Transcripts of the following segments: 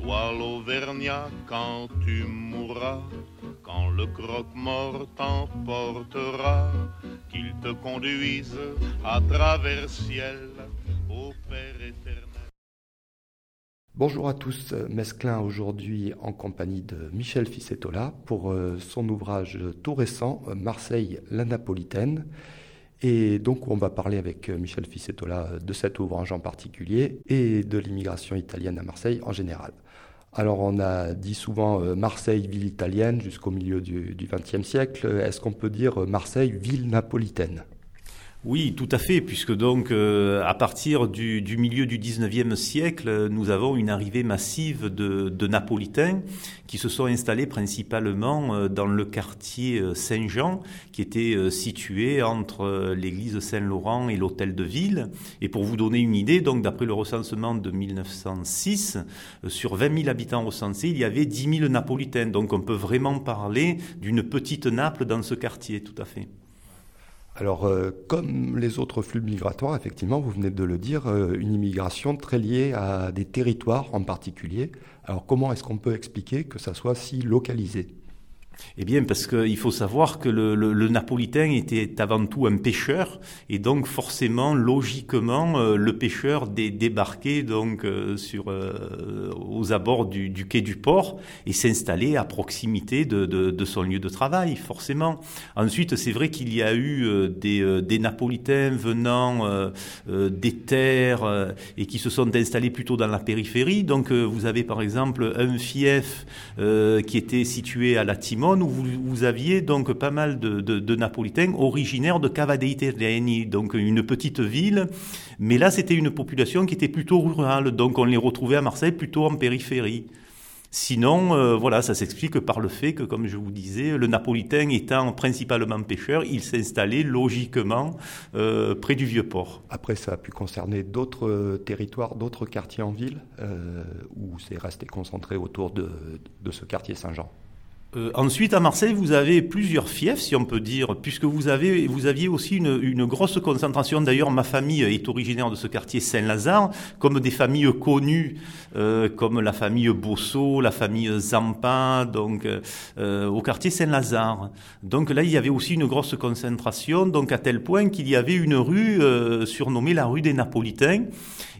Toi l'Auvergnat, quand tu mourras, quand le croque-mort t'emportera, qu'il te conduise à travers ciel au Père éternel. Bonjour à tous, Mesclin aujourd'hui en compagnie de Michel Ficetola pour euh, son ouvrage tout récent, Marseille, la Napolitaine. Et donc on va parler avec euh, Michel Ficetola de cet ouvrage en particulier et de l'immigration italienne à Marseille en général. Alors on a dit souvent euh, Marseille, ville italienne jusqu'au milieu du XXe siècle. Est-ce qu'on peut dire Marseille, ville napolitaine? Oui, tout à fait, puisque donc euh, à partir du, milieu du 19e siècle, nous avons une arrivée massive de, Napolitains qui se sont installés principalement euh, dans le quartier euh, Saint-Jean, qui était situé entre l'église Saint-Laurent et l'hôtel de ville. Et pour vous donner une idée, donc d'après le recensement de 1906, sur 20 000 habitants recensés, il y avait 10 000 Napolitains. Donc on peut vraiment parler d'une petite Naples dans ce quartier, tout à fait. Alors, euh, comme les autres flux migratoires, effectivement, vous venez de le dire, euh, une immigration très liée à des territoires en particulier. Alors, comment est-ce qu'on peut expliquer que ça soit si localisé? Eh bien, parce qu'il faut savoir que le, le, napolitain était avant tout un pêcheur, et donc forcément, logiquement, euh, le pêcheur débarquait donc euh, sur euh, aux abords du, du, quai du port et s'installait à proximité de, de, de, son lieu de travail, forcément. Ensuite, c'est vrai qu'il y a eu des, des napolitains venant des terres et qui se sont installés plutôt dans la périphérie. Donc, vous avez par exemple un fief qui était situé à la Où vous, aviez donc pas mal de, Napolitains originaires de Cava dei Terreni, donc une petite ville. Mais là, c'était une population qui était plutôt rurale, donc on les retrouvait à Marseille plutôt en périphérie. Sinon, euh, voilà, ça s'explique par le fait que, comme je vous disais, le napolitain étant principalement pêcheur, il s'installait logiquement euh, près du vieux port. Après, ça a pu concerner d'autres euh, territoires, d'autres quartiers en ville, ou c'est resté concentré autour de ce quartier Saint-Jean euh, ensuite, à Marseille, vous avez plusieurs fiefs, si on peut dire, puisque vous, avez, vous aviez aussi une, une grosse concentration. D'ailleurs, ma famille est originaire de ce quartier Saint-Lazare, comme des familles connues, euh, comme la famille Bosso, la famille Zampa, donc euh, au quartier Saint-Lazare. Donc là, il y avait aussi une grosse concentration, donc à tel point qu'il y avait une rue surnommée la rue des Napolitains.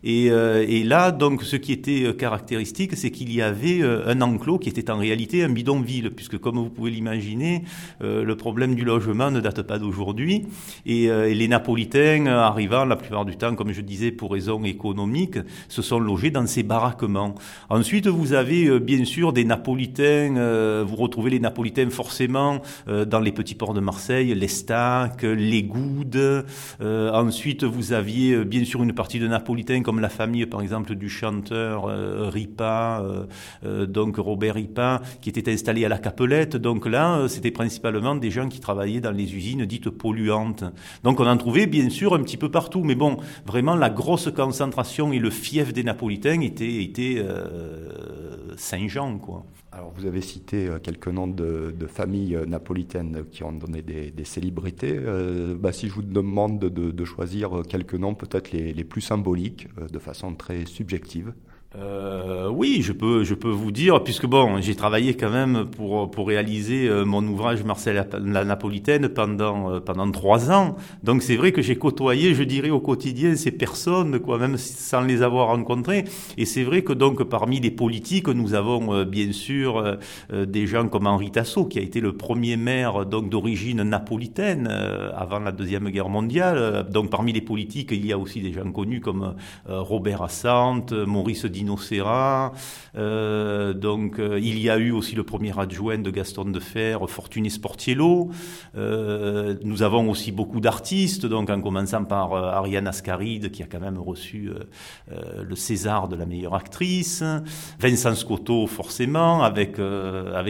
Et, et, là, donc, ce qui était caractéristique, c'est qu'il y avait un enclos qui était en réalité un bidonville puisque comme vous pouvez l'imaginer, euh, le problème du logement ne date pas d'aujourd'hui. Et, euh, les Napolitains, arrivant la plupart du temps, comme je disais, pour raisons économiques, se sont logés dans ces baraquements. Ensuite, vous avez euh, bien sûr des Napolitains, vous retrouvez les Napolitains forcément dans les petits ports de Marseille, l'Estac, les Goudes. ensuite, vous aviez bien sûr une partie de Napolitains comme la famille, par exemple, du chanteur Ripa, donc Robert Ripa, qui était installé à la Capelette. Donc là, euh, c'était principalement des gens qui travaillaient dans les usines dites polluantes. Donc on en trouvait bien sûr un petit peu partout. Mais bon, vraiment, la grosse concentration et le fief des Napolitains était, euh, Saint-Jean. Alors vous avez cité euh, quelques noms de, familles napolitaines qui ont donné des, célébrités. bah, si je vous demande de, choisir quelques noms peut-être les, plus symboliques, de façon très subjective. Euh, oui, je peux, je peux vous dire, puisque bon, j'ai travaillé quand même pour pour réaliser euh, mon ouvrage Marcel la Napolitaine pendant euh, pendant trois ans. Donc c'est vrai que j'ai côtoyé, je dirais au quotidien ces personnes, quoi, même sans les avoir rencontrées. Et c'est vrai que donc parmi les politiques, nous avons euh, bien sûr des gens comme Henri Tasso, qui a été le premier maire donc d'origine napolitaine avant la deuxième guerre mondiale. Donc parmi les politiques, il y a aussi des gens connus comme Robert Assante, Maurice Euh, donc, euh, il y a eu aussi le premier adjoint de Gaston de Fer, Fortuné Sportiello. Euh, nous avons aussi beaucoup d'artistes, donc en commençant par Ariane Ascaride, qui a quand même reçu le César de la meilleure actrice. Vincent Scotto, forcément, avec,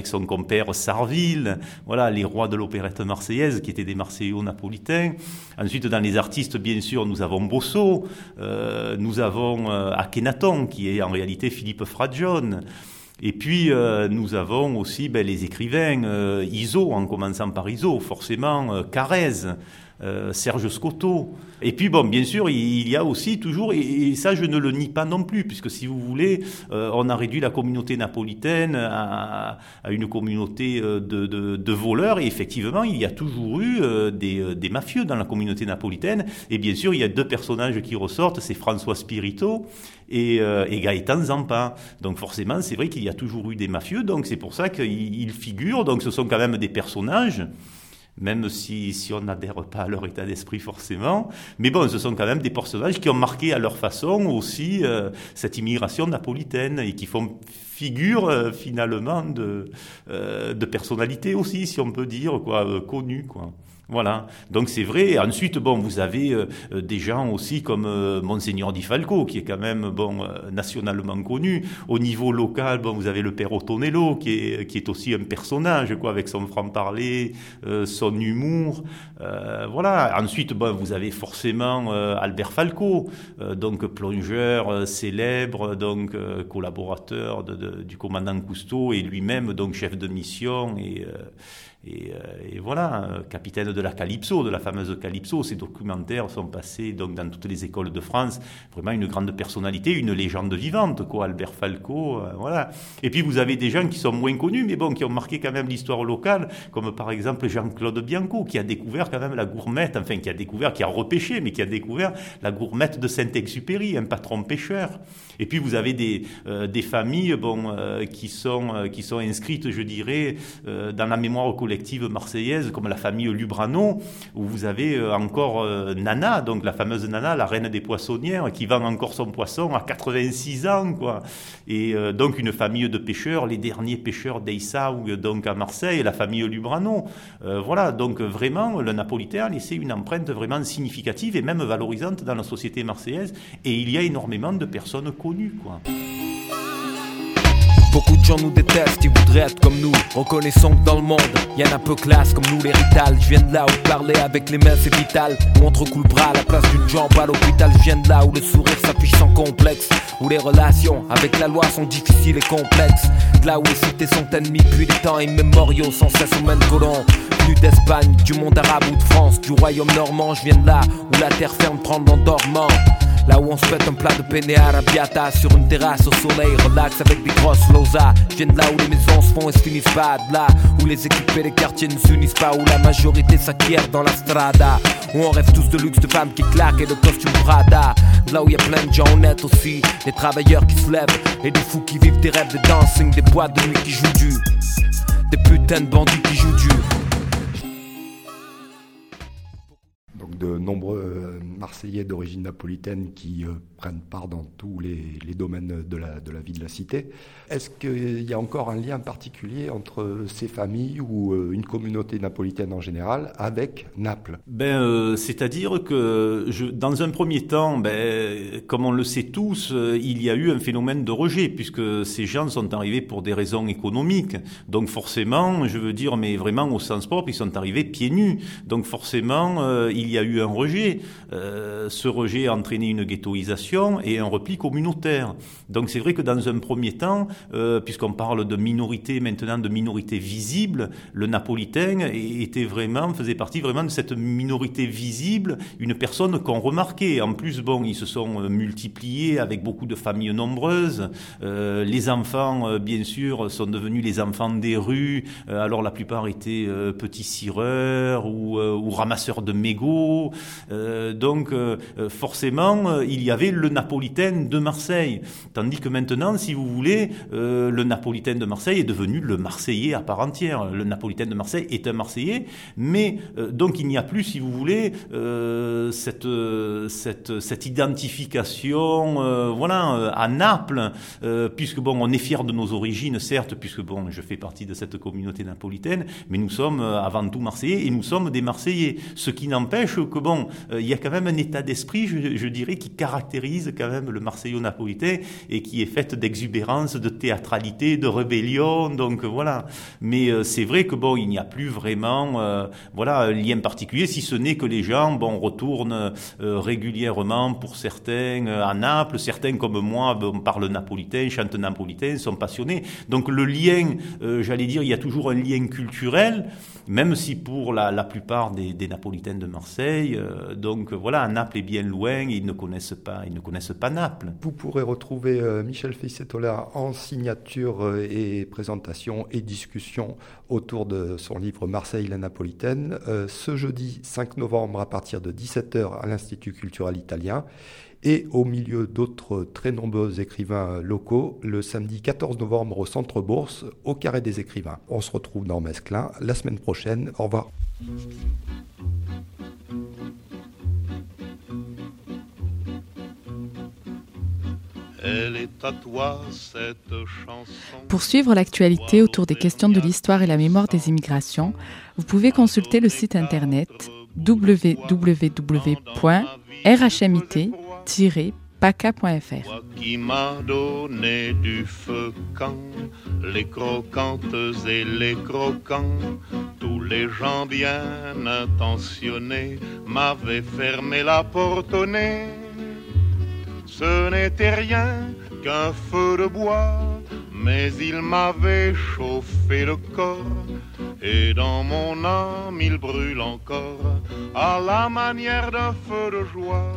son compère Sarville. Voilà, les rois de l'opérette marseillaise, qui étaient des Marseillais napolitains. Ensuite, dans les artistes, bien sûr, nous avons Bosso, nous avons Akhenaton, qui est en réalité Philippe Fragione. Et puis euh, nous avons aussi ben, les écrivains, euh, Iso, en commençant par Iso, forcément, euh, Carrez, euh, Serge Scotto. Et puis bon, bien sûr, il y a aussi toujours, et, ça je ne le nie pas non plus, puisque si vous voulez, euh, on a réduit la communauté napolitaine à, à une communauté euh, de, de, de, voleurs, et effectivement, il y a toujours eu des, des, mafieux dans la communauté napolitaine, et bien sûr, il y a deux personnages qui ressortent, c'est François Spirito et, et Gaëtan Zampa. Donc forcément, c'est vrai qu'il y a toujours eu des mafieux, donc c'est pour ça qu'ils figurent, donc ce sont quand même des personnages même si, si on n'adhère pas à leur état d'esprit forcément. Mais bon, ce sont quand même des personnages qui ont marqué à leur façon aussi euh, cette immigration napolitaine et qui font figure euh, finalement de, euh, de personnalité aussi, si on peut dire, quoi, connue, quoi. Voilà. Donc c'est vrai. Ensuite, bon, vous avez euh, euh, des gens aussi comme euh, Monseigneur Di Falco, qui est quand même bon nationalement connu. Au niveau local, bon, vous avez le père Otonello, qui est qui est aussi un personnage, quoi, avec son franc-parler, son humour. voilà. Ensuite, bon, vous avez forcément Albert Falco, donc plongeur célèbre, donc collaborateur de, du commandant Cousteau et lui-même donc chef de mission et et, euh, et, voilà, euh, capitaine de la Calypso, de la fameuse Calypso. Ces documentaires sont passés donc dans toutes les écoles de France. Vraiment une grande personnalité, une légende vivante, quoi. Albert Falco, euh, voilà. Et puis vous avez des gens qui sont moins connus, mais bon, qui ont marqué quand même l'histoire locale, comme par exemple Jean-Claude Bianco, qui a découvert quand même la gourmette, enfin qui a découvert, qui a repêché, mais qui a découvert la gourmette de Saint-Exupéry, un patron pêcheur. Et puis vous avez des, des familles, bon, qui sont qui sont inscrites, je dirais, dans la mémoire collective collective marseillaise comme la famille Lubrano, où vous avez euh, encore euh, Nana, donc la fameuse Nana, la reine des poissonnières, qui vend encore son poisson à 86 ans, quoi. Et euh, donc une famille de pêcheurs, les derniers pêcheurs d'Eissaoug, donc à Marseille, la famille Lubrano. voilà, donc vraiment, le napolitain a laissé une empreinte vraiment significative et même valorisante dans la société marseillaise. Et il y a énormément de personnes connues, quoi. Beaucoup de gens nous détestent, ils voudraient être comme nous. Reconnaissons que dans le monde, y en a peu classe comme nous les ritales. Je viens de là où parler avec les mains c'est vital. Coup le bras à la place d'une jambe à l'hôpital. Je viens de là où le sourire s'affiche sans complexe. Où les relations avec la loi sont difficiles et complexes. De là où les cités sont ennemies puis les temps immémoriaux sans cesse au même colon. Venu d'Espagne, du monde arabe ou de France, du royaume normand. Je viens de là où la terre ferme prend l'endormant. Là où on se fait un plat de penne arabiata sur une terrasse au soleil, relax avec des grosses losas. Je viens de là où les maisons se font et se finissent pas, de là où les équipes et les quartiers ne s'unissent pas, où la majorité s'acquiert dans la strada. Où on rêve tous de luxe, de femmes qui claquent et de costumes Prada. Là où y a plein de gens honnêtes aussi, des travailleurs qui se lèvent et des fous qui vivent des rêves de dancing, des boîtes de nuit qui jouent du, des putains de bandits qui jouent du. De nombreux euh, Marseillais d'origine napolitaine qui euh, prennent part dans tous les, domaines de la, de la, vie de la cité. Est-ce qu'il y a encore un lien particulier entre ces familles ou euh, une communauté napolitaine en général avec Naples? Ben, C'est-à-dire que dans un premier temps, ben, comme on le sait tous, il y a eu un phénomène de rejet puisque ces gens sont arrivés pour des raisons économiques. Donc forcément, je veux dire, mais vraiment au sens propre, ils sont arrivés pieds nus. Donc forcément, il y a eu eu un rejet. ce rejet a entraîné une ghettoisation et un repli communautaire. Donc c'est vrai que dans un premier temps, puisqu'on parle de minorité maintenant, de minorité visible, le napolitain était vraiment, faisait partie vraiment de cette minorité visible, une personne qu'on remarquait. En plus, bon, ils se sont multipliés avec beaucoup de familles nombreuses. les enfants, bien sûr, sont devenus les enfants des rues. alors la plupart étaient petits cireurs ou, ou ramasseurs de mégots. Donc forcément, il y avait le napolitain de Marseille. Tandis que maintenant, si vous voulez, euh, le napolitain de Marseille est devenu le Marseillais à part entière. Le napolitain de Marseille est un Marseillais, mais euh, donc il n'y a plus, si vous voulez, euh, cette, cette, cette identification, voilà, à Naples, puisque bon, on est fier de nos origines, certes, puisque bon, je fais partie de cette communauté napolitaine, mais nous sommes avant tout Marseillais et nous sommes des Marseillais. Ce qui n'empêche que bon, il y a quand même un état d'esprit, je, dirais, qui caractérise quand même le Marseillais-napolitain et qui est fait d'exubérance, de théâtralité, de rébellion. Donc voilà. Mais euh, c'est vrai que bon, il n'y a plus vraiment euh, voilà un lien particulier, si ce n'est que les gens bon retournent euh, régulièrement pour certains à Naples, certains comme moi parlent napolitain, chantent napolitain, sont passionnés. Donc le lien, j'allais dire, il y a toujours un lien culturel, même si pour la, la plupart des, des, Napolitains de Marseille, donc voilà, Naples est bien loin, ils ne connaissent pas, Naples. Vous pourrez retrouver euh, Michel Fissetola en signature euh, et présentation et discussion autour de son livre Marseille la Napolitaine euh, ce jeudi 5 novembre à partir de 17h à l'Institut culturel italien et au milieu d'autres très nombreux écrivains locaux le samedi 14 novembre au Centre Bourse au Carré des écrivains. On se retrouve dans Mesclin la semaine prochaine. Au revoir. Pour suivre l'actualité autour des questions de l'histoire et la mémoire des immigrations, vous pouvez consulter le site internet www.rhmit-paca.fr. Qui m'a donné du feu quand les croquantes et les croquants, tous les gens bien intentionnés m'avaient fermé la porte au nez ce n'était rien qu'un feu de bois, mais il m'avait chauffé le corps, et dans mon âme il brûle encore, à la manière d'un feu de joie.